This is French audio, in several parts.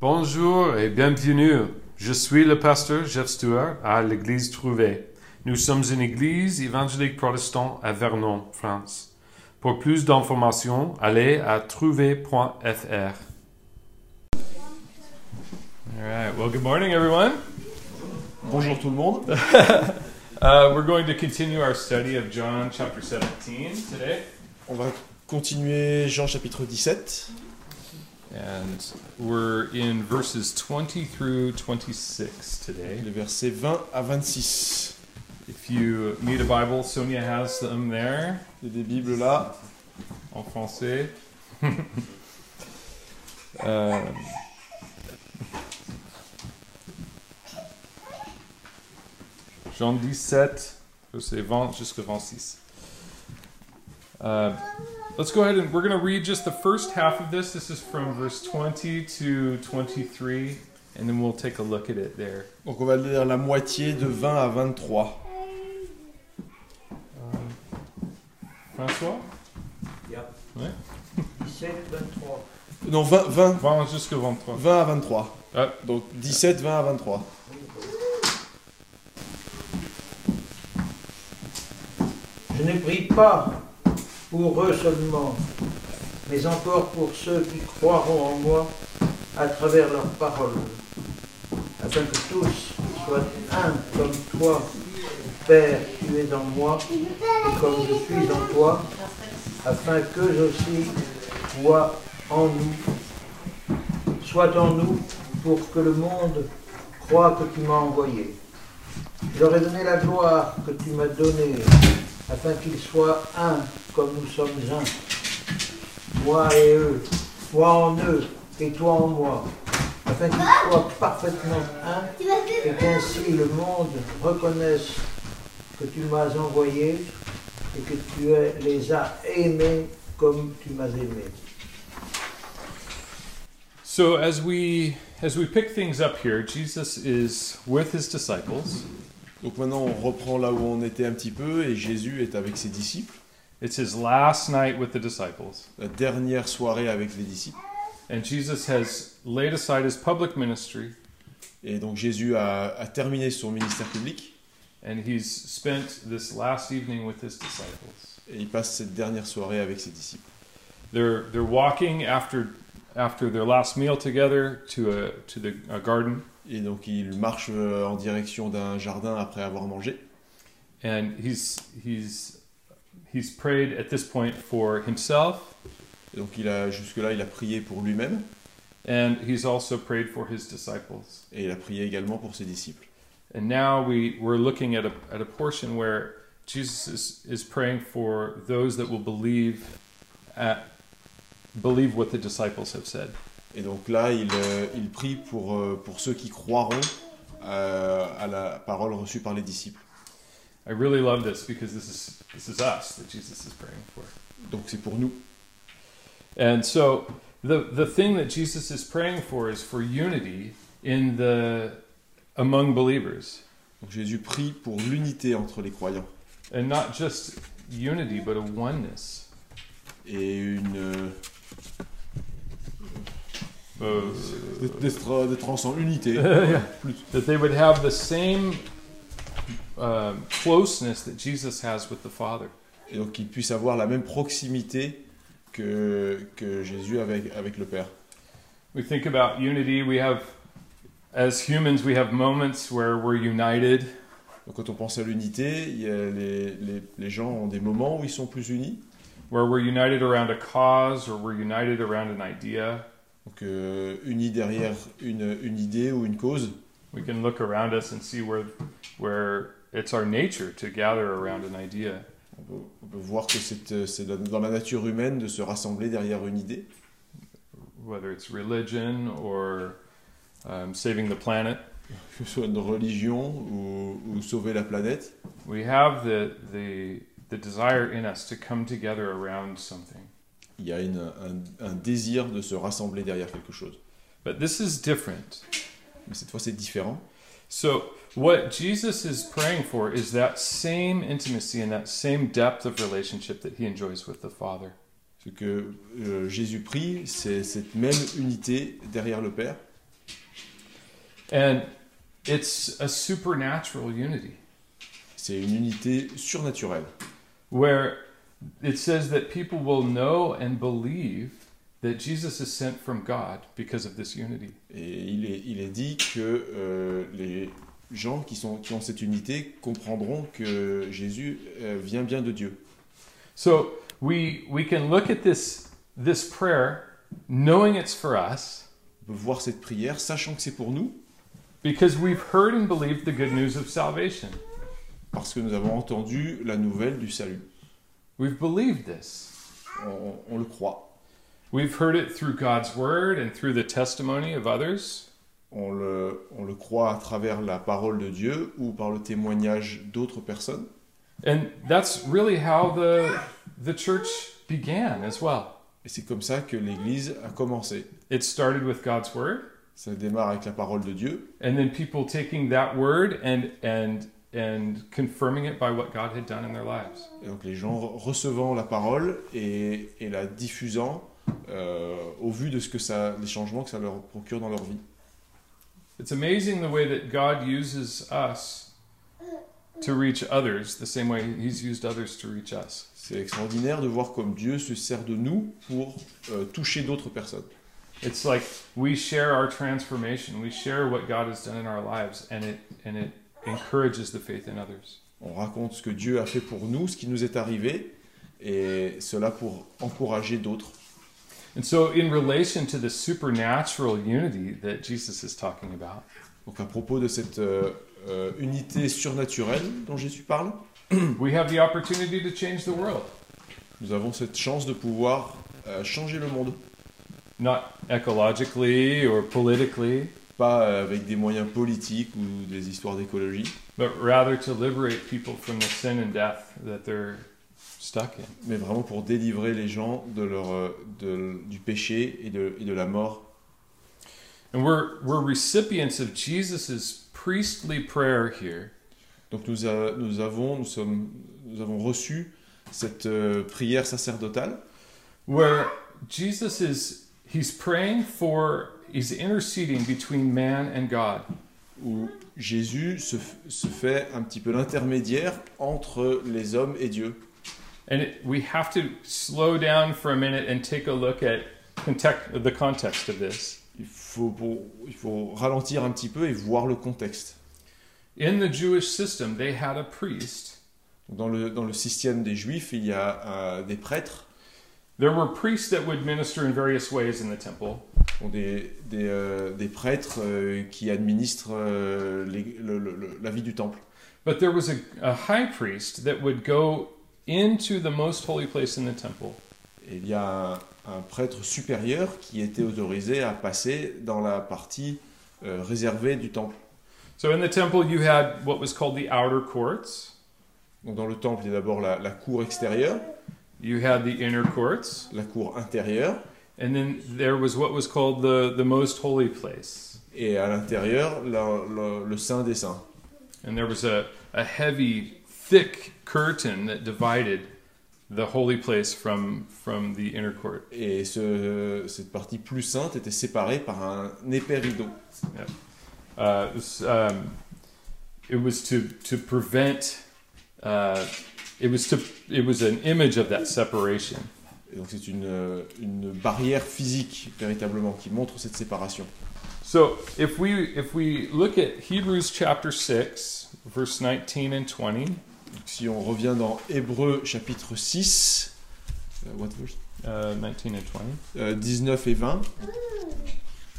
Bonjour et bienvenue. Je suis le pasteur Jeff Stewart à l'église Trouvé. Nous sommes une église évangélique protestante à Vernon, France. Pour plus d'informations, allez à trouvé.fr. All right. Well, good morning, everyone. Bonjour tout le monde. Uh, we're going to continue our study of John chapter 17 today. On va continuer Jean chapitre 17 And we're in verses 20 through 26 today. les versets 20 à 26. If you need a Bible, Sonia has them there Il y a des Bibles là. en français. Euh, Jean 17, verset 20 jusqu'à 26. Uh, let's go ahead and we're going to read just the first half of this. This is from verse 20 to 23, and then we'll take a look at it there. Donc on va lire la moitié de 20 à 23. François? Yep. Ouais. 17, 23. Non, 20, 20, 20 jusqu'à 23. 20 à 23. Ah. Donc 17, 20 à 23. Je ne prie pas pour eux seulement, mais encore pour ceux qui croiront en moi à travers leurs paroles, afin que tous soient un comme toi, Père, tu es en moi, et comme je suis en toi, afin qu'eux aussi soient en nous, soient en nous, pour que le monde croit que tu m'as envoyé. Je leur ai donné la gloire que tu m'as donnée, afin qu'ils soient un comme nous sommes un. Moi et eux, toi en eux et toi en moi, afin qu'ils soient parfaitement un, et qu'ainsi le monde reconnaisse que tu m'as envoyé et que tu es- les as aimés comme tu m'as aimé. So as we as we pick things up here, Jesus is with his disciples. Donc maintenant on reprend là où on était un petit peu et Jésus est avec ses disciples. It's his last night with the disciples. La dernière soirée avec les disciples. And Jesus has laid aside his public ministry Et donc Jésus a, a terminé son ministère public and he's spent this last evening with his disciples. et il passe cette dernière soirée avec ses disciples. They're they're walking after after their last meal together to a to the a garden Et donc il marche euh, en direction d'un jardin après avoir mangé. and he's he's he's prayed at this point for himself Et donc il a jusque-là il a prié pour lui-même and he's also prayed for his disciples. et il a prié également pour ses disciples. And now we, we're looking at a, at a portion where Jesus is, is praying for those that will believe at, believe what the disciples have said. Et donc là, il, euh, il prie pour, euh, pour ceux qui croiront euh, à la parole reçue par les disciples. I really love this because this is this is us that Jesus is praying for. Donc c'est pour nous. And so the the thing that Jesus is praying for is for unity in the among believers. Donc Jésus prie pour l'unité entre les croyants And not just unity but a oneness. et une euh, Uh, d'être- ensemble, unité. that they would have the same um, closeness that Jesus has with the Father. Et donc qu'ils puissent avoir la même proximité que, que Jésus avec, avec le Père. We think about unity. We have, as humans, we have moments where we're united, Donc quand on pense à l'unité, les, les, les gens ont des moments où ils sont plus unis. where we're united around a cause or we're united around an idea. Donc euh, unis derrière une, une idée ou une cause. We can look around us and see where, where it's our nature to gather around an idea. On peut, on peut voir que c'est c'est dans la nature humaine de se rassembler derrière une idée. whether it's religion or um, saving the planet. que ce soit une religion ou, ou sauver la planète, We have the, the, the desire in us to come together around something. il y a une- un, un désir de se rassembler derrière quelque chose. But this is different. Mais cette fois, c'est différent. So, what Jesus is praying for is that same intimacy and that same depth of relationship that he enjoys with the Father. Ce que euh, Jésus prie, c'est cette même unité derrière le Père. And it's a supernatural unity C'est une unité surnaturelle. where it says that people will know and believe that Jesus is sent from God because of this unity. Et il est, il est dit que euh, les gens qui, sont, qui ont cette unité comprendront que Jésus euh, vient bien de Dieu. So we we can look at this this prayer knowing it's for us On peut voir cette prière, sachant que c'est pour nous, because we've heard and believed the good news of salvation. parce que nous avons entendu la nouvelle du salut. We've believed this. On, on le croit. We've heard it through God's word and through the testimony of others. On le, on le croit à travers la parole de Dieu ou par le témoignage d'autres personnes. And that's really how the the church began as well. Et c'est comme ça que l'Église a commencé. It started with God's word Ça démarre avec la parole de Dieu, and then people taking that word and and and confirming it by what God had done in their lives. et donc les gens recevant la parole et, et la diffusant euh, au vu de ce que ça, les changements que ça leur procure dans leur vie. It's amazing the way that God uses us to reach others the same way he's used others to reach us. C'est extraordinaire de voir comme Dieu se sert de nous pour euh, toucher d'autres personnes. It's like we share our transformation, we share what God has done in our lives and it and it encourages the faith in others. On raconte ce que Dieu a fait pour nous, ce qui nous est arrivé, et cela pour encourager d'autres. And so in relation to the supernatural unity that Jesus is talking about, Donc à propos de cette euh, euh, unité surnaturelle dont Jésus parle, we have the opportunity to change the world. nous avons cette chance de pouvoir euh, changer le monde. Not ecologically or politically, Pas avec des moyens politiques ou des histoires d'écologie, but rather to liberate people from the sin and death that they're mais vraiment pour délivrer les gens de leur, euh, de- du péché et de, et de la mort. And we're we're recipients of Jesus' priestly prayer here. Donc nous, a- nous, avons, nous, sommes, nous avons reçu cette euh, prière sacerdotale where Jesus is he's praying for he's interceding between man and God. où Jésus se fait un petit peu l'intermédiaire entre les hommes et Dieu. And it, we have to slow down for a minute and take a look at context, the context of this. Il faut, pour- il faut ralentir un petit peu et voir le contexte. In the Jewish system, they had a priest. Dans le, dans le système des Juifs, il y a euh, des prêtres, There were priests that would minister in various ways in the temple. ont des, des, euh, des prêtres euh, qui administrent euh, les- le- le- le- la vie du temple. But there was a, a high priest that would go into the most holy place in the temple. Il y a un, prêtre supérieur qui était autorisé à passer dans la partie euh, réservée du temple. So in the temple, you had what was called the outer courts, Donc dans le temple, il y a d'abord la, la cour extérieure, you had the inner courts, la cour intérieure, and then there was what was called the, the most holy place. et à l'intérieur, le, le Saint des Saints. And there was a, a heavy, thick curtain that divided the holy place from, from the inner court. Et ce- cette partie plus sainte était séparée par un épais rideau. Uh, it, was, um, it was to, to prevent, uh, it, was to, it was an image of that separation. Et donc c'est une, une barrière physique véritablement qui montre cette séparation. So if we, if we look at Hebrews chapter 6, verse 19 and 20, Donc, si on revient dans Hébreu chapitre 6, euh, what verse? Uh, 19 and 20. Euh, 19 et 20.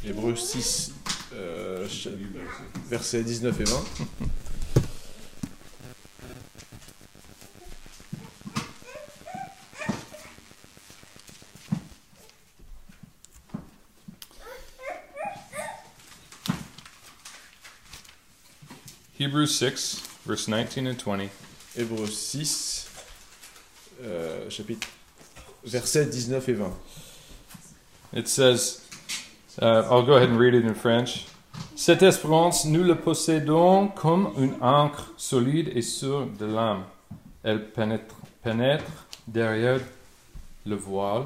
Hébreu 6, euh, versets 19 et 20. Hebrews 6, verse 19 and 20. Hébreu 6, euh, chapitre, versets 19 et 20. It says, uh, I'll go ahead and read it in French. Cette espérance, nous la possédons comme une encre solide et sûre de l'âme. Elle pénètre, pénètre derrière le voile,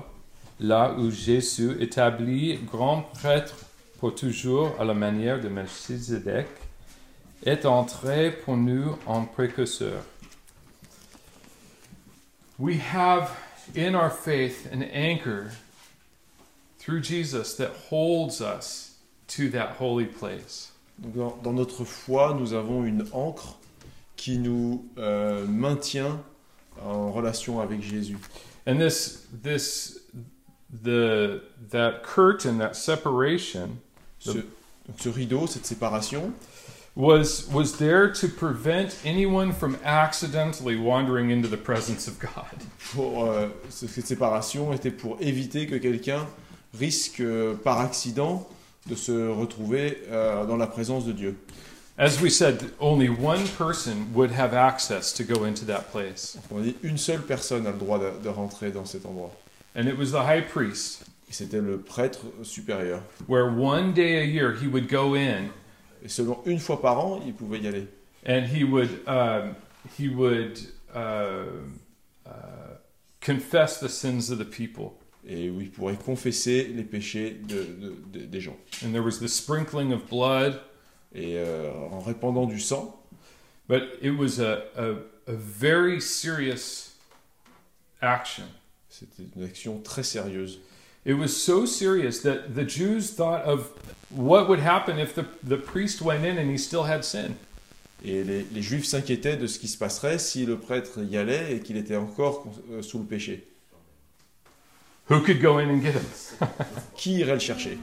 là où Jésus, établi grand prêtre pour toujours à la manière de Melchizedek, est entré pour nous en précurseur. We have in our faith an anchor through Jesus that holds us to that holy place. Dans, dans notre foi, nous avons une ancre qui nous euh, maintient en relation avec Jésus. And this this the that curtain, that separation Ce, donc, ce rideau, cette séparation, was was there to prevent anyone from accidentally wandering into the presence of God. pour, euh, cette séparation était pour éviter que quelqu'un risque euh, par accident de se retrouver euh, dans la présence de Dieu. As we said, only one person would have access to go into that place. On dit une seule personne a le droit de, de rentrer dans cet endroit. And it was the high priest, Et c'était le prêtre supérieur. where one day a year he would go in Et seulement une fois par an, il pouvait y aller. and he would um, he would uh, uh, confess the sins of the people. Et où il pourrait confesser les péchés de- de- de- des gens. And there was the sprinkling of blood, Et euh, en répandant du sang, but it was a, a, a very serious action. c'était une action très sérieuse. It was so serious that the Jews thought of what would happen if the, the priest went in and he still had sin. Et les, les Juifs s'inquiétaient de ce qui se passerait si le prêtre y allait et qu'il était encore euh, sous le péché. Who could go in and get him? Qui irait le chercher?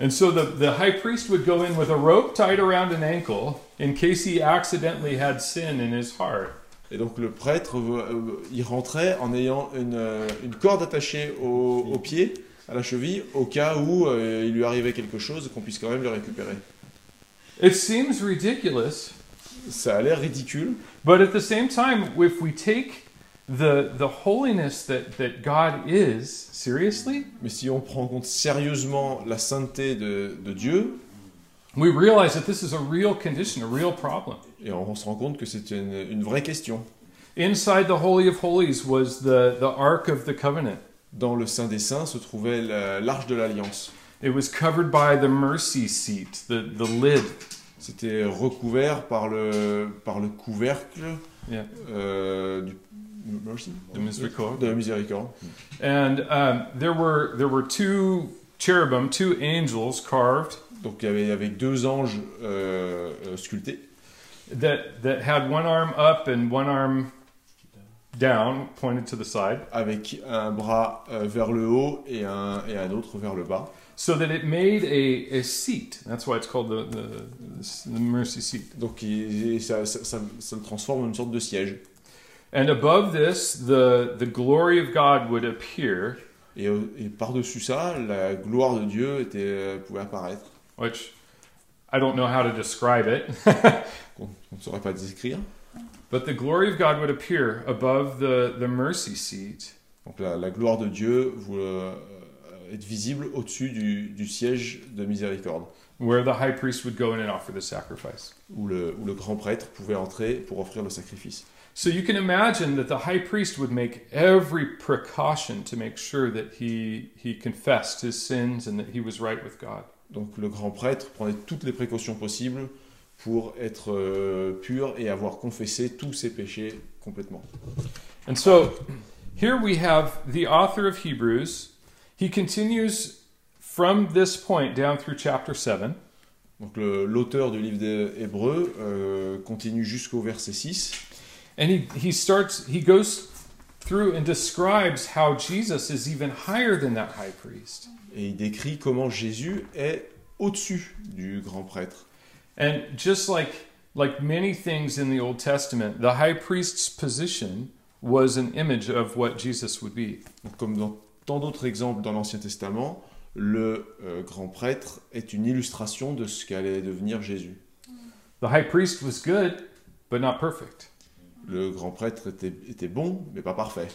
And so the, the high priest would go in with a rope tied around an ankle in case he accidentally had sin in his heart. Et donc le prêtre euh, y rentrait en ayant une, euh, une corde attachée au, au pied, à la cheville, au cas où euh, il lui arrivait quelque chose qu'on puisse quand même le récupérer. It seems ridiculous, Ça a l'air ridicule, but at the same time, if we take the, the holiness that, that God is seriously, mais si on prend en compte sérieusement la sainteté de, de Dieu, we realize that this is a real condition, a real problem. et on, se rend compte que c'est une, une vraie question. Inside the Holy of Holies was the, the Ark of the Covenant. Dans le Saint des Saints se trouvait la- l'arche de l'Alliance. It was covered by the mercy seat, the, the lid. C'était recouvert par le, par le couvercle Yeah. euh, du, merci The miséricorde. de la miséricorde. And um, there were there were two cherubim, two angels carved Donc il y avait, avec deux anges euh, sculptés that that had one arm up and one arm down, pointed to the side, avec un bras euh, vers le haut et un, et un autre vers le bas. so that it made a, a seat. That's why it's called the the, the mercy seat. Donc il- ça, ça, ça- ça le transforme en une sorte de siège. And above this, the the glory of God would appear, Et, et par-dessus ça, la gloire de Dieu était, euh, pouvait apparaître. which I don't know how to describe it. qu'on ne saurait pas décrire. But the glory of God would appear above the, the mercy seat, Donc la, la gloire de Dieu vous, euh, est visible au-dessus du, du siège de miséricorde, where the high priest would go in and offer the sacrifice. où le, où le grand prêtre pouvait entrer pour offrir le sacrifice. So you can imagine that the high priest would make every precaution to make sure that he, he confessed his sins and that he was right with God. Donc le grand prêtre prenait toutes les précautions possibles pour être euh, pur et avoir confessé tous ses péchés complètement. And so here we have the author of Hebrews. He continues from this point down through chapter 7. Donc l'auteur du livre des Hébreux euh, continue jusqu'au verset 6 And he, he starts, he goes through and describes how Jesus is even higher than that high priest. et il décrit comment Jésus est au-dessus du grand prêtre. And just like, like many things in the Old Testament, the high priest's position was an image of what Jesus would be. Comme dans tant d'autres exemples dans l'Ancien Testament, le euh, grand prêtre est une illustration de ce qu'allait devenir Jésus. The high priest was good, but not perfect. Le grand prêtre était, était bon, mais pas parfait.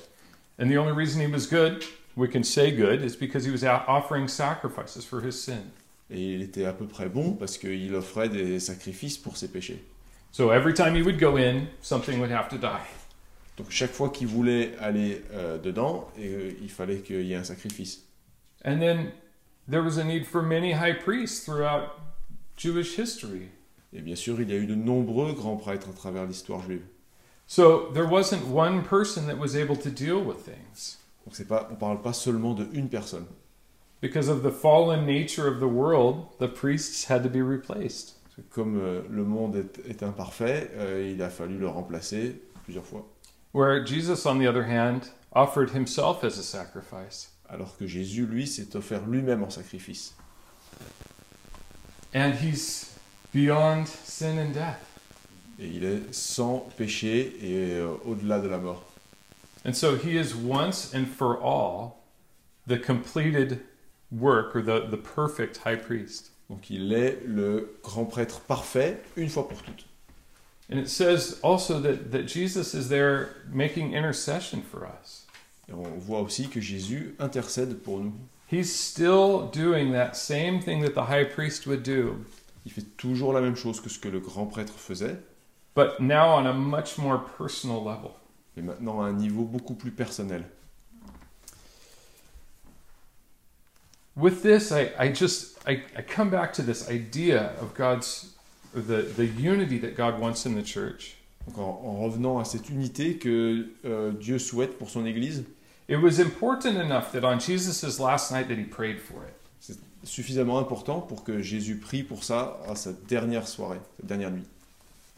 And the only reason he was good, we can say good, is because he was offering sacrifices for his sin. Et il était à peu près bon parce qu'il offrait des sacrifices pour ses péchés. So every time he would go in, something would have to die. Donc chaque fois qu'il voulait aller euh, dedans, et, euh, il fallait qu'il y ait un sacrifice. And then there was a need for many high priests throughout Jewish history. Et bien sûr, il y a eu de nombreux grands prêtres à travers l'histoire juive. So there wasn't one person that was able to deal with things. Donc c'est pas, on parle pas seulement de une personne. Because of the fallen nature of the world, the priests had to be replaced. Comme euh, le monde est, est imparfait, euh, il a fallu le remplacer plusieurs fois. Where Jesus, on the other hand, offered himself as a sacrifice. Alors que Jésus, lui, s'est offert lui-même en sacrifice. And he's beyond sin and death. Et il est sans péché et euh, au-delà de la mort. And so he is once and for all the completed work or the, the perfect high priest. Donc il est le grand prêtre parfait une fois pour toutes. And it says also that, that Jesus is there making intercession for us. Et on voit aussi que Jésus intercède pour nous. He's still doing that same thing that the high priest would do, Il fait toujours la même chose que ce que le grand prêtre faisait, but now on a much more personal level. mais maintenant à un niveau beaucoup plus personnel. With this, I, I just I, I come back to this idea of God's the, the unity that God wants in the church. Donc en, en revenant à cette unité que euh, Dieu souhaite pour son Église, It was important enough that on Jesus' last night that he prayed for it. c'est suffisamment important pour que Jésus prie pour ça à sa dernière soirée, sa dernière nuit.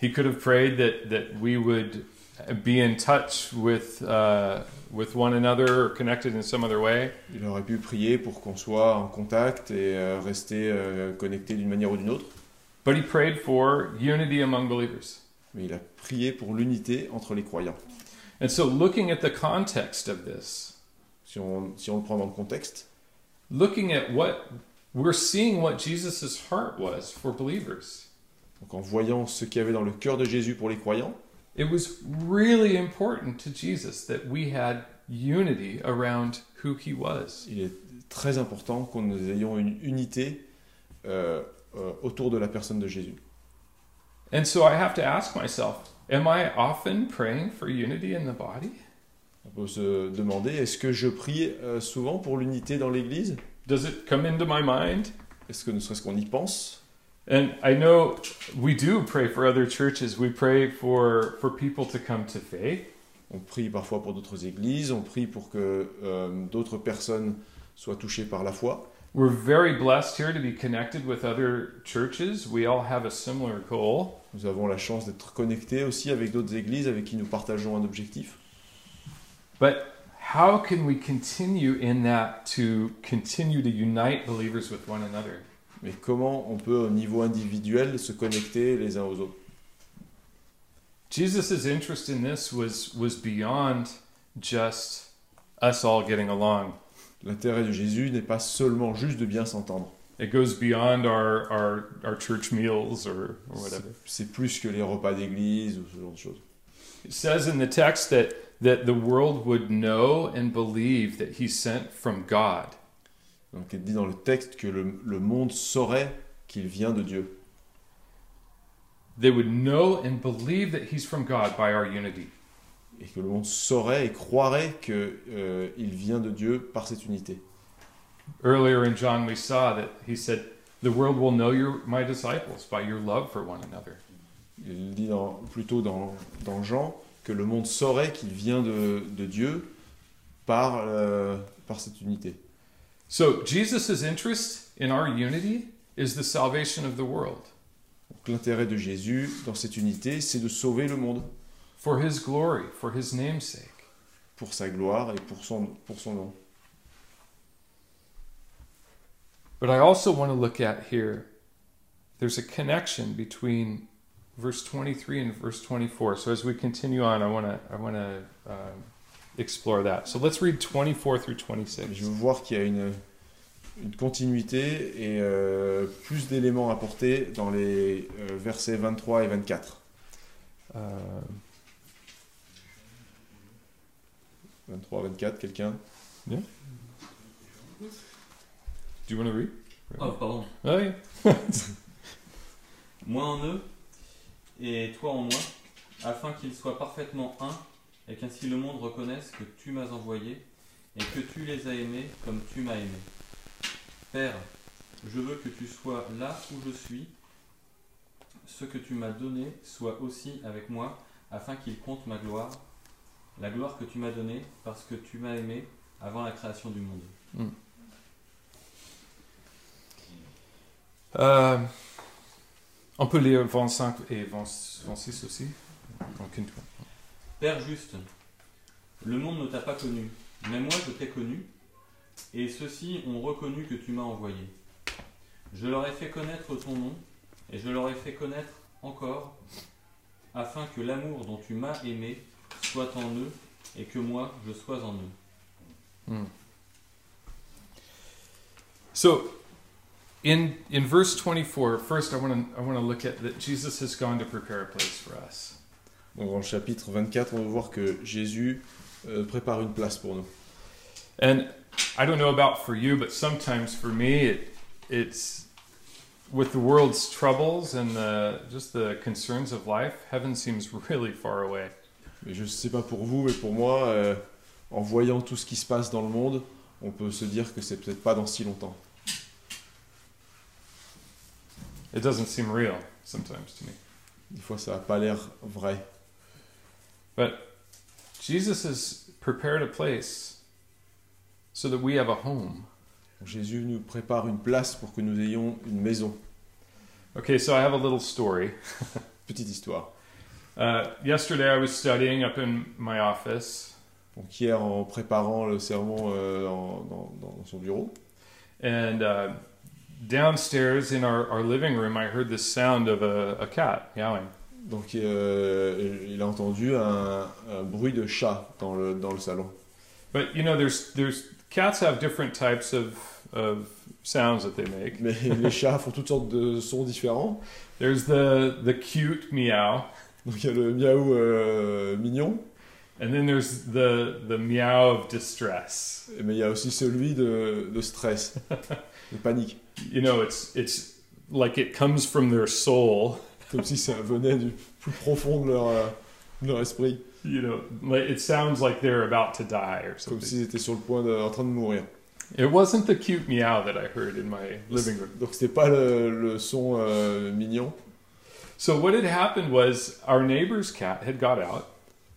He could have prayed that, that we would be in touch with, uh, with one another or connected in some other way? Il aurait pu prier pour qu'on soit en contact et euh, rester euh, connecté d'une manière ou d'une autre, But he prayed for unity among believers. mais il a prié pour l'unité entre les croyants. And so, looking at the context of this, Si on, si on le prend dans le contexte, looking at what we're seeing what Jesus' heart was for believers, donc en voyant ce qu'il y avait dans le cœur de Jésus pour les croyants, it was really important to Jesus that we had unity around who he was. il est très important que nous ayons une unité euh, euh, autour de la personne de Jésus. And so, I have to ask myself am I often praying for unity in the body? On peut se demander, est-ce que je prie euh, souvent pour l'unité dans l'Église? Does it come into my mind? Est-ce que ne serait-ce qu'on y pense? And I know we do pray for other churches. We pray for, for people to come to faith. On prie parfois pour d'autres églises, on prie pour que euh, d'autres personnes soient touchées par la foi. We're very blessed here to be connected with other churches. We all have a similar goal. Nous avons la chance d'être connectés aussi avec d'autres églises avec qui nous partageons un objectif. But how can we continue in that to continue to unite believers with one another? Mais comment on peut au niveau individuel se connecter les uns aux autres? Jesus' interest in this was, was beyond just us all getting along. L'intérêt de Jésus n'est pas seulement juste de bien s'entendre. It goes beyond our, our, our church meals or, or whatever. C'est plus que les repas d'église ou ce genre de choses. It says in the text that, that the world would know and believe that he sent from God. Donc il dit dans le texte que le, le monde saurait qu'il vient de Dieu. They would know and believe that he's from God by our unity. Et que le monde saurait et croirait qu'il vient de Dieu par cette unité. Earlier in John, we saw that he said, The world will know you're my disciples by your love for one another. Il dit dans, plutôt dans, dans Jean que le monde saurait qu'il vient de, de Dieu par, euh, par cette unité. So, Jesus' interest in our unity is the salvation of the world l'intérêt de Jésus dans cette unité, c'est de sauver le monde for his glory, for his name's sake. pour sa gloire et pour son, pour son nom. But I also want to look at here, there's a connection between verse 23 and verse 24. So as we continue on, I want to I want to um, explore that. So let's read 24 through Je 26. veux voir qu'il y a une, une continuité et euh, plus d'éléments apportés dans les euh, versets 23 et 24. Um, 23, 24, quelqu'un? Do you want to read? Oh, pardon. Oh, yeah. Moi en eux et toi en moi, afin qu'ils soient parfaitement un, et qu'ainsi le monde reconnaisse que tu m'as envoyé et que tu les as aimés comme tu m'as aimé. Père, je veux que tu sois là où je suis, ce que tu m'as donné soit aussi avec moi, afin qu'il compte ma gloire, la gloire que tu m'as donnée parce que tu m'as aimé avant la création du monde. Euh, on peut lire 25 et 20 26 aussi. Père juste, le monde ne t'a pas connu, mais moi je t'ai connu, et ceux-ci ont reconnu que tu m'as envoyé. Je leur ai fait connaître ton nom, et je leur ai fait connaître encore, afin que l'amour dont tu m'as aimé soit en eux, et que moi je sois en eux. So, in in verse 24, first I want to I want to look at that Jesus has gone to prepare a place for us. Donc, dans le chapitre 24, on va voir que Jésus euh, prépare une place pour nous. And I don't know about for you, but sometimes for me, it, it's with the world's troubles and the, just the concerns of life, heaven seems really far away. Mais je ne sais pas pour vous, mais pour moi, euh, en voyant tout ce qui se passe dans le monde, on peut se dire que c'est peut-être pas dans si longtemps. It doesn't seem real sometimes to me. Des fois, ça n'a pas l'air vrai. Jesus has prepared a place so that we have a home. Jésus nous prépare une place pour que nous ayons une maison. Okay, so I have a little story. Petite histoire. Uh, yesterday I was studying up in my office, Donc hier, en préparant le sermon euh, en- dans, dans son bureau, and uh, downstairs in our, our living room, I heard the sound of a, a cat meowing. Donc euh, il a entendu un, un bruit de chat dans le, dans le salon. But you know, there's there's cats have different types of of sounds that they make. Mais les chats font toutes sortes de sons différents. There's the the cute meow, Donc il y a le miaou euh, mignon, and then there's the the meow of distress. mais il y a aussi celui de, de stress, de panique. You know, it's it's like it comes from their soul. Comme si ça venait du plus profond de leur, euh, de leur esprit. You know, it sounds like they're about to die or Comme s'ils étaient sur le point de, en train de mourir. It wasn't the cute meow that I heard in my living room. Donc c'était pas le, le son euh, mignon. So what had happened was our neighbor's cat had got out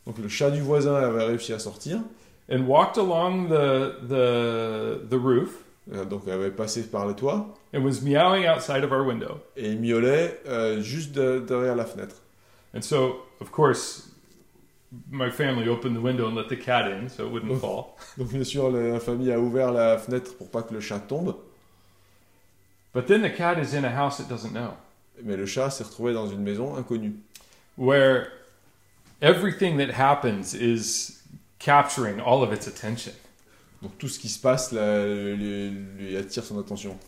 Donc le chat du voisin avait réussi à sortir. and walked along the the the roof donc elle avait passé par les toits and was meowing outside of our window. et il miaulait euh, juste de- derrière la fenêtre. And so, of course, my family opened the window and let the cat in so it wouldn't Oh. fall. Donc bien sûr la famille a ouvert la fenêtre pour pas que le chat tombe. But then the cat is in a house it doesn't know, Mais le chat s'est retrouvé dans une maison inconnue. where everything that happens is capturing all of its attention. Donc tout ce qui se passe là, lui, lui attire son attention.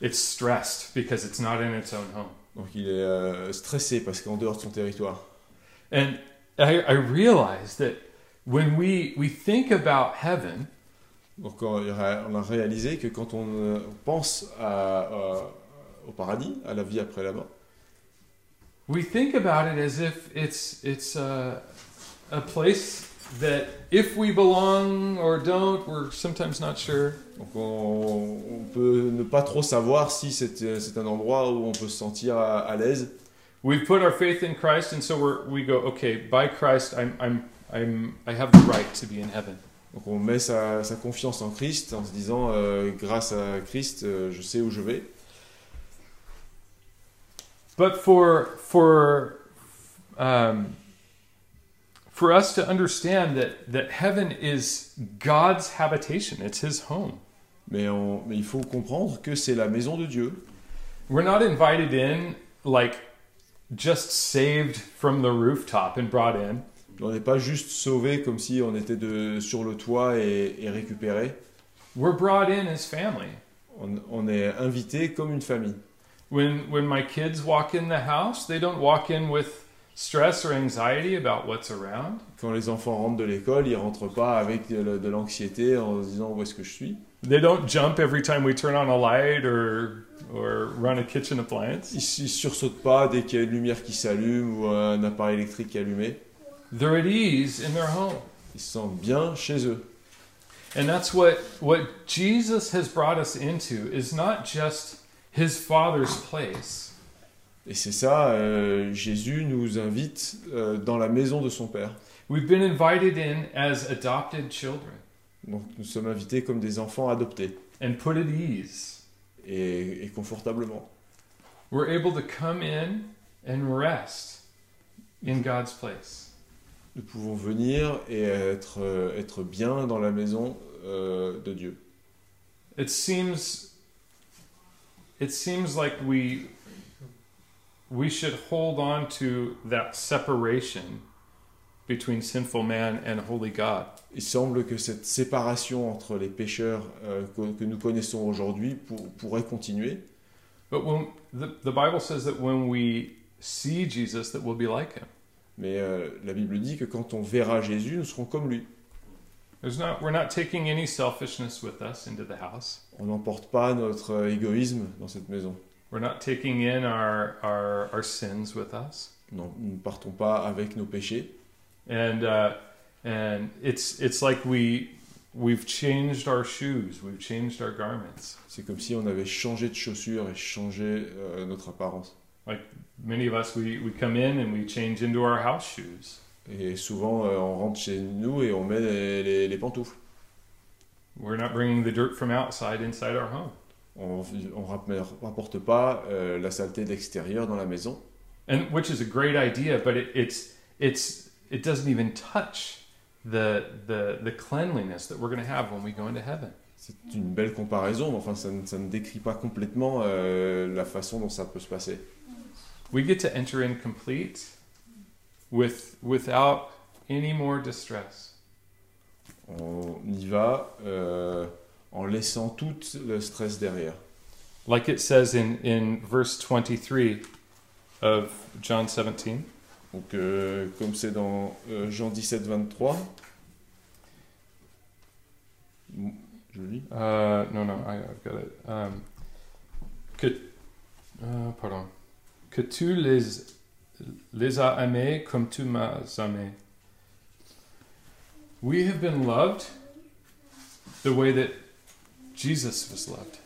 It's stressed because it's not in its own home. Donc il est euh, stressé parce qu'en dehors de son territoire. And I, I realized that when we, we think about heaven, Donc on a on a réalisé que quand on euh, pense à- à- au paradis, à la vie après la mort, we think about it as if it's, it's a, a place that if we belong or don't, we're sometimes not sure. donc on, on peut ne pas trop savoir si c'est c'est un endroit où on peut se sentir à, à l'aise. We've put our faith in Christ, and so we're, we go, okay, by Christ, I'm, I'm, I'm, I have the right to be in heaven. Donc on met sa, sa confiance en Christ en se disant euh, grâce à Christ, euh, je sais où je vais. But for, for, um, for us to understand that, that heaven is God's habitation, it's His home. Mais, on- mais il faut comprendre que c'est la maison de Dieu. We're not invited in like just saved from the rooftop and brought in. On n'est pas juste sauvé comme si on était de, sur le toit et, et récupéré. We're brought in as family. On, on est invité comme une famille. When when my kids walk in the house, they don't walk in with stress or anxiety about what's around. Quand les enfants rentrent de l'école, ils rentrent pas avec de, de l'anxiété en se disant où est-ce que je suis. They don't jump every time we turn on a light or or run a kitchen appliance. Ils, ils sursautent pas dès qu'il y a une lumière qui s'allume ou un appareil électrique qui est allumé. They're at ease in their home. Ils se sentent bien chez eux. And that's what what Jesus has brought us into is not just his father's place, Et c'est ça, euh, Jésus nous invite euh, dans la maison de son Père. We've been invited in as adopted children Donc nous sommes invités comme des enfants adoptés and put at ease. et, et confortablement. We're able to come in and rest in God's place. Nous pouvons venir et être, euh, être bien dans la maison euh, de Dieu. It seems it seems like we we should hold on to that separation between sinful man and holy God. Il semble que cette séparation entre les pécheurs euh, que, que nous connaissons aujourd'hui pour- pourrait continuer. But when the, the Bible says that when we see Jesus that we'll be like him. Mais euh, la Bible dit que quand on verra Jésus, nous serons comme lui. There's not we're not taking any selfishness with us into the house. On n'emporte pas notre euh, égoïsme dans cette maison. We're not taking in our our, our sins with us. Non, nous ne partons pas avec nos péchés. And uh, and it's it's like we we've changed our shoes, we've changed our garments. C'est comme si on avait changé de chaussures et changé euh, notre apparence. Like Many of us we, we come in and we change into our house shoes. Et souvent, euh, on rentre chez nous et on met les, les- les pantoufles. We're not bringing the dirt from outside inside our home. On ne rapporte pas euh, la saleté de l'extérieur dans la maison. And which is a great idea, but it, it's it's it doesn't even touch the the the cleanliness that we're going to have when we go into heaven. C'est une belle comparaison, mais enfin, ça, ne- ça ne décrit pas complètement euh, la façon dont ça peut se passer. We get to enter in complete with without any more distress. On y va euh, en laissant tout le stress derrière. Like it says in in verse 23 of John 17. Donc, euh, comme c'est dans euh, Jean 17, 23. Mm, Je lis. Uh, no, no, I, I've got it. Um, que, uh, pardon. Que tu les, les as aimés comme tu m'as aimé. We have been loved the way that Jesus was loved.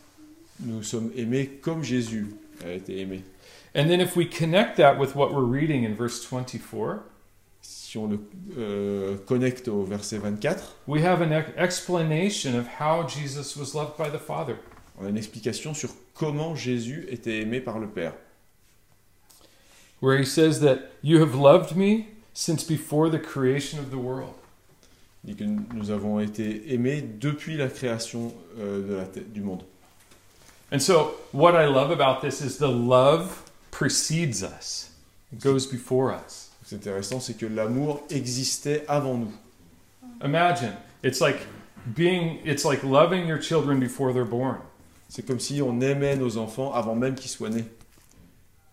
Nous sommes aimés comme Jésus a été aimé. And then if we connect that with what we're reading in verse 24, Si on le euh, connecte au verset 24, we have an explanation of how Jesus was loved by the Father. on a une explication sur comment Jésus était aimé par le Père. Where he says that you have loved me since before the creation of the world. Dit que nous avons été aimés depuis la création euh, de la te- du monde. And so, what I love about this is the love precedes us, it goes before us. C'est intéressant, c'est que l'amour existait avant nous. Imagine, it's like being, it's like loving your children before they're born, C'est comme si on aimait nos enfants avant même qu'ils soient nés,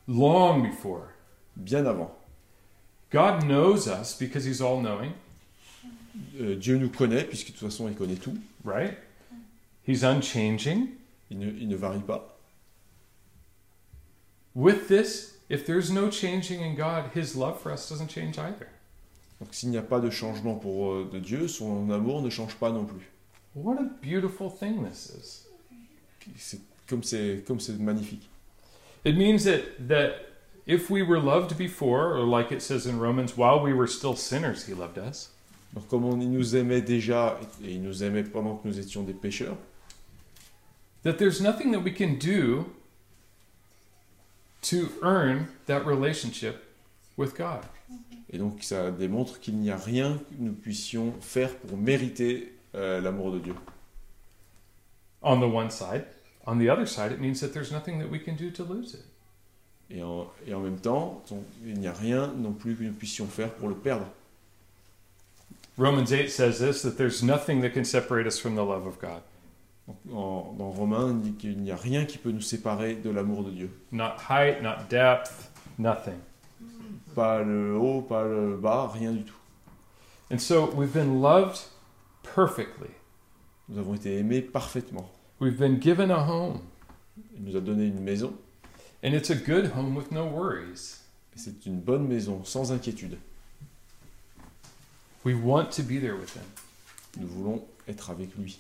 long before. bien avant. God knows us because He's all knowing, Euh, Dieu nous connaît, puisque de toute façon il connaît tout. right? He's unchanging. Il ne, il ne varie pas. With this, if there's no changing in God, His love for us doesn't change either. Donc s'il n'y a pas de changement pour euh, de Dieu, son amour ne change pas non plus. What a beautiful thing this is. C'est comme c'est comme c'est magnifique. It means that that if we were loved before, or like it says in Romans, while we were still sinners, he loved us. Donc comme on, il nous aimait déjà et il nous aimait pendant que nous étions des pécheurs, That there's nothing that we can do to earn that relationship with God. et donc ça démontre qu'il n'y a rien que nous puissions faire pour mériter euh, l'amour de Dieu. On the one side, on the other side, it means that there's nothing that we can do to lose it. Et en, et en même temps, on- il n'y a rien non plus que nous puissions faire pour le perdre. Romans 8 says this that there's nothing that can separate us from the love of God. En- dans Romains, on dit qu'il n'y a rien qui peut nous séparer de l'amour de Dieu. Not height, not depth, nothing. Pas le haut, pas le bas, rien du tout. And so we've been loved perfectly. Nous avons été aimés parfaitement. We've been given a home. Il nous a donné une maison, And it's a good home with no worries. et c'est une bonne maison, sans inquiétude. We want to be there with Him. Nous voulons être avec lui.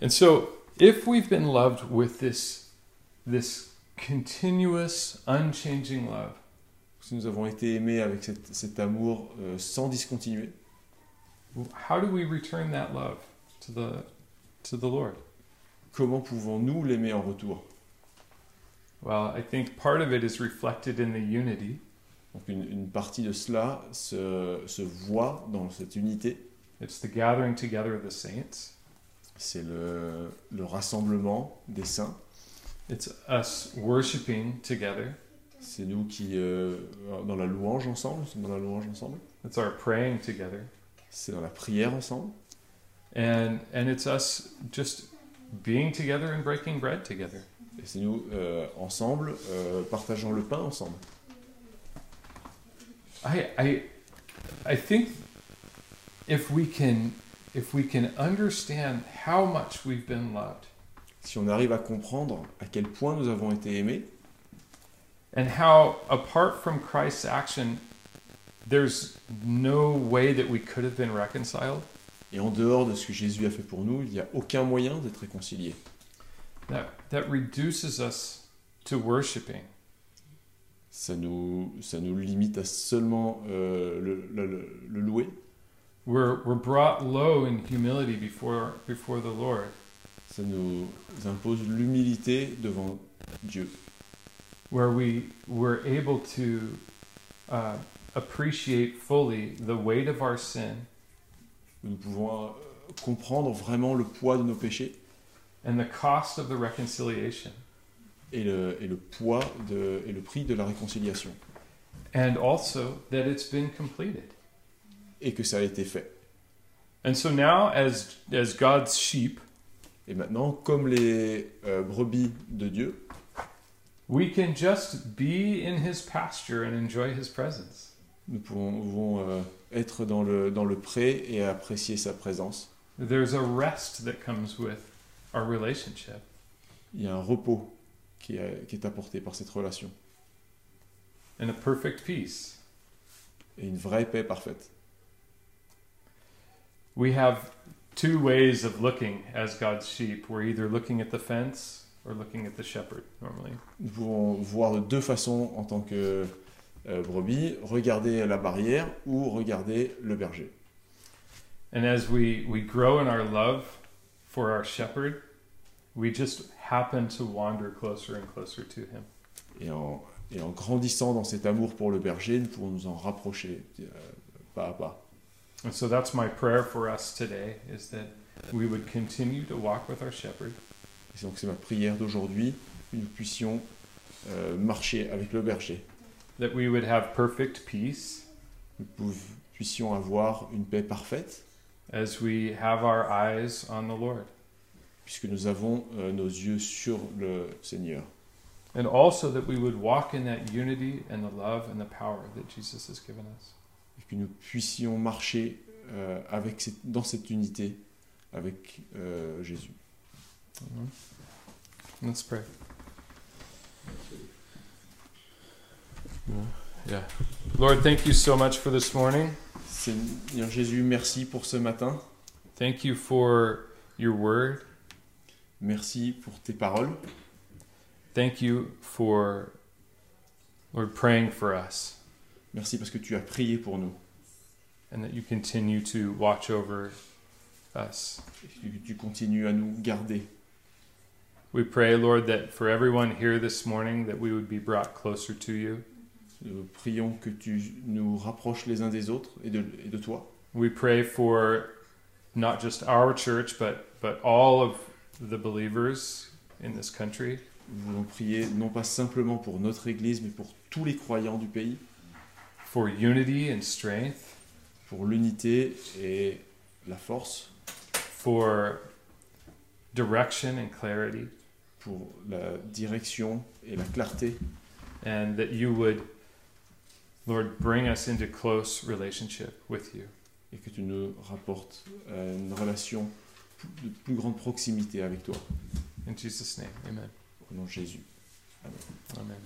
And so, if we've been loved with this, this continuous, unchanging love, Si nous avons été aimés avec cet, cet amour euh, sans discontinuer, how do we return that love to the, to the Lord? comment pouvons-nous l'aimer en retour Well, I think part of it is reflected in the unity. Donc une, une partie de cela se, se voit dans cette unité. It's the gathering together of the saints. C'est le, le rassemblement des saints. It's us worshiping together. C'est nous qui, euh, dans la louange ensemble, dans la louange ensemble. It's our praying together. C'est dans la prière ensemble. And and it's us just being together and breaking bread together. Et c'est nous, euh, ensemble, euh, partageant le pain ensemble. I I I think if we can if we can understand how much we've been loved Si on arrive à comprendre à quel point nous avons été aimés, and how apart from Christ's action there's no way that we could have been reconciled, et en dehors de ce que Jésus a fait pour nous, il n'y a aucun moyen d'être réconcilié. that that reduces us to worshiping. Ça nous, ça nous limite à seulement euh, le, le- le- le louer. We're we're brought low in humility before before the Lord. Ça nous impose l'humilité devant Dieu. where we were able to uh, appreciate fully the weight of our sin Nous pouvons euh, comprendre vraiment le poids de nos péchés and the cost of the reconciliation, et le, et le poids de, et le prix de la réconciliation. and also that it's been completed. Et que ça a été fait. And so now, as as God's sheep, Et maintenant, comme les euh, brebis de Dieu, we can just be in His pasture and enjoy His presence. nous pouvons, euh, être dans le, dans le pré et apprécier sa présence. There's a rest that comes with our relationship, Il y a un repos qui est, qui est apporté par cette relation. and a perfect peace. Et une vraie paix parfaite. We have two ways of looking as God's sheep. We're either looking at the fence or looking at the shepherd normally. Nous pouvons voir de deux façons en tant que euh, brebis, regarder la barrière ou regarder le berger. And as we, we grow in our love for our shepherd, we just happen to wander closer and closer to him. Et en, et en grandissant dans cet amour pour le berger, nous pouvons nous en rapprocher euh, pas à pas. And so that's my prayer for us today is that we would continue to walk with our shepherd, Et donc c'est ma prière d'aujourd'hui, que nous puissions euh, marcher avec le berger. that we would have perfect peace Nous puissions avoir une paix parfaite, as we have our eyes on the Lord. Puisque nous avons euh, nos yeux sur le Seigneur. And also that we would walk in that unity and the love and the power that Jesus has given us. Et que nous puissions marcher euh, avec cette- dans cette unité avec euh, Jésus. Mhm. Let's pray. Yeah. Lord, thank you so much for this morning. Seigneur Jésus, merci pour ce matin. Thank you for your word. Merci pour tes paroles. Thank you for, Lord, praying for us Merci parce que tu as prié pour nous. and that you continue to watch over us. Et que tu continues à nous garder. We pray, Lord, that for everyone here this morning, that we would be brought closer to you. Nous prions que tu nous rapproches les uns des autres et de, et de toi. We pray for not just our church, but, but all of the believers in this country. Nous voulons prier non pas simplement pour notre Église, mais pour tous les croyants du pays, for unity and strength, pour l'unité et la force, for direction and clarity, pour la direction et la clarté, and that you would, Lord, bring us into close relationship with you. et que tu nous rapportes à une relation de plus grande proximité avec toi. In Jesus' name, amen. Au nom de Jésus. Amen.